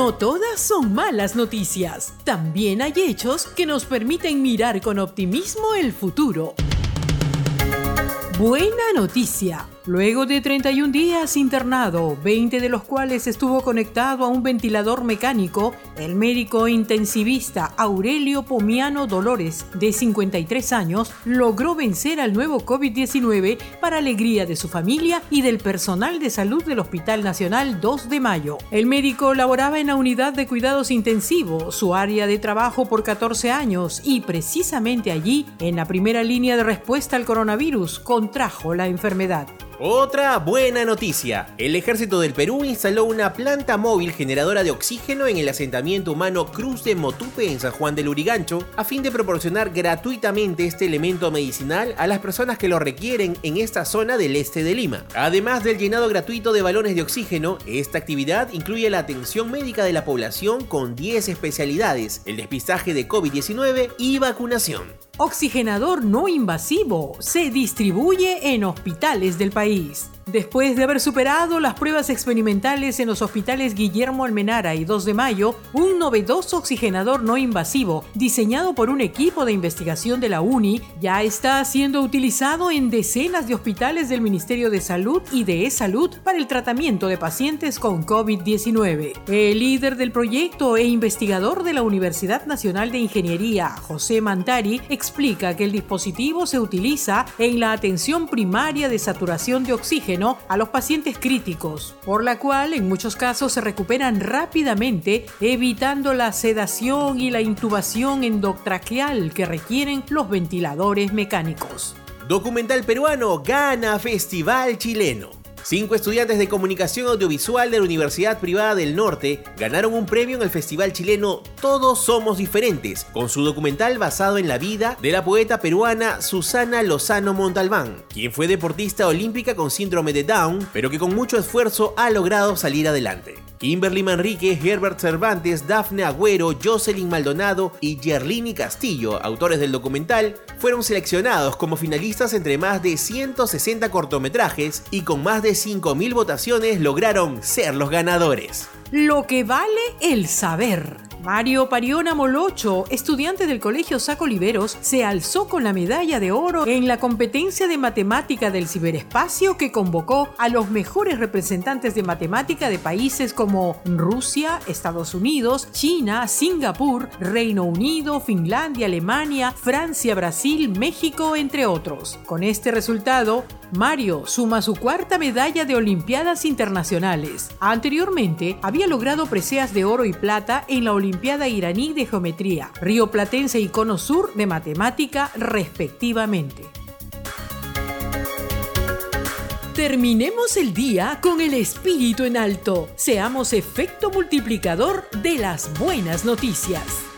No todas son malas noticias. También hay hechos que nos permiten mirar con optimismo el futuro. Buena noticia. Luego de 31 días internado, 20 de los cuales estuvo conectado a un ventilador mecánico, el médico intensivista Aurelio Pomiano Dolores, de 53 años, logró vencer al nuevo COVID-19 para alegría de su familia y del personal de salud del Hospital Nacional 2 de Mayo. El médico laboraba en la unidad de cuidados intensivos, su área de trabajo por 14 años, y precisamente allí, en la primera línea de respuesta al coronavirus, contrajo la enfermedad. Otra buena noticia. El ejército del Perú instaló una planta móvil generadora de oxígeno en el asentamiento humano Cruz de Motupe en San Juan del Urigancho a fin de proporcionar gratuitamente este elemento medicinal a las personas que lo requieren en esta zona del este de Lima. Además del llenado gratuito de balones de oxígeno, esta actividad incluye la atención médica de la población con 10 especialidades, el despistaje de COVID-19 y vacunación. Oxigenador no invasivo se distribuye en hospitales del país. Después de haber superado las pruebas experimentales en los hospitales Guillermo Almenara y 2 de Mayo, un novedoso oxigenador no invasivo, diseñado por un equipo de investigación de la UNI, ya está siendo utilizado en decenas de hospitales del Ministerio de Salud y de E-Salud para el tratamiento de pacientes con COVID-19. El líder del proyecto e investigador de la Universidad Nacional de Ingeniería, José Mantari, explica que el dispositivo se utiliza en la atención primaria de saturación de oxígeno a los pacientes críticos, por la cual en muchos casos se recuperan rápidamente, evitando la sedación y la intubación endotraqueal que requieren los ventiladores mecánicos. Documental peruano gana Festival Chileno. Cinco estudiantes de comunicación audiovisual de la Universidad Privada del Norte ganaron un premio en el festival chileno Todos Somos Diferentes, con su documental basado en la vida de la poeta peruana Susana Lozano Montalbán, quien fue deportista olímpica con síndrome de Down, pero que con mucho esfuerzo ha logrado salir adelante. Kimberly Manrique, Herbert Cervantes, Dafne Agüero, Jocelyn Maldonado y Gerlini Castillo, autores del documental, fueron seleccionados como finalistas entre más de 160 cortometrajes y con más de 5.000 votaciones lograron ser los ganadores. Lo que vale el saber. Mario Pariona Molocho, estudiante del Colegio Saco Oliveros, se alzó con la medalla de oro en la competencia de matemática del ciberespacio que convocó a los mejores representantes de matemática de países como Rusia, Estados Unidos, China, Singapur, Reino Unido, Finlandia, Alemania, Francia, Brasil, México, entre otros. Con este resultado, Mario suma su cuarta medalla de Olimpiadas Internacionales. Anteriormente había logrado preseas de oro y plata en la Olimpiada iraní de Geometría, Río Platense y Cono Sur de Matemática, respectivamente. Terminemos el día con el espíritu en alto. Seamos efecto multiplicador de las buenas noticias.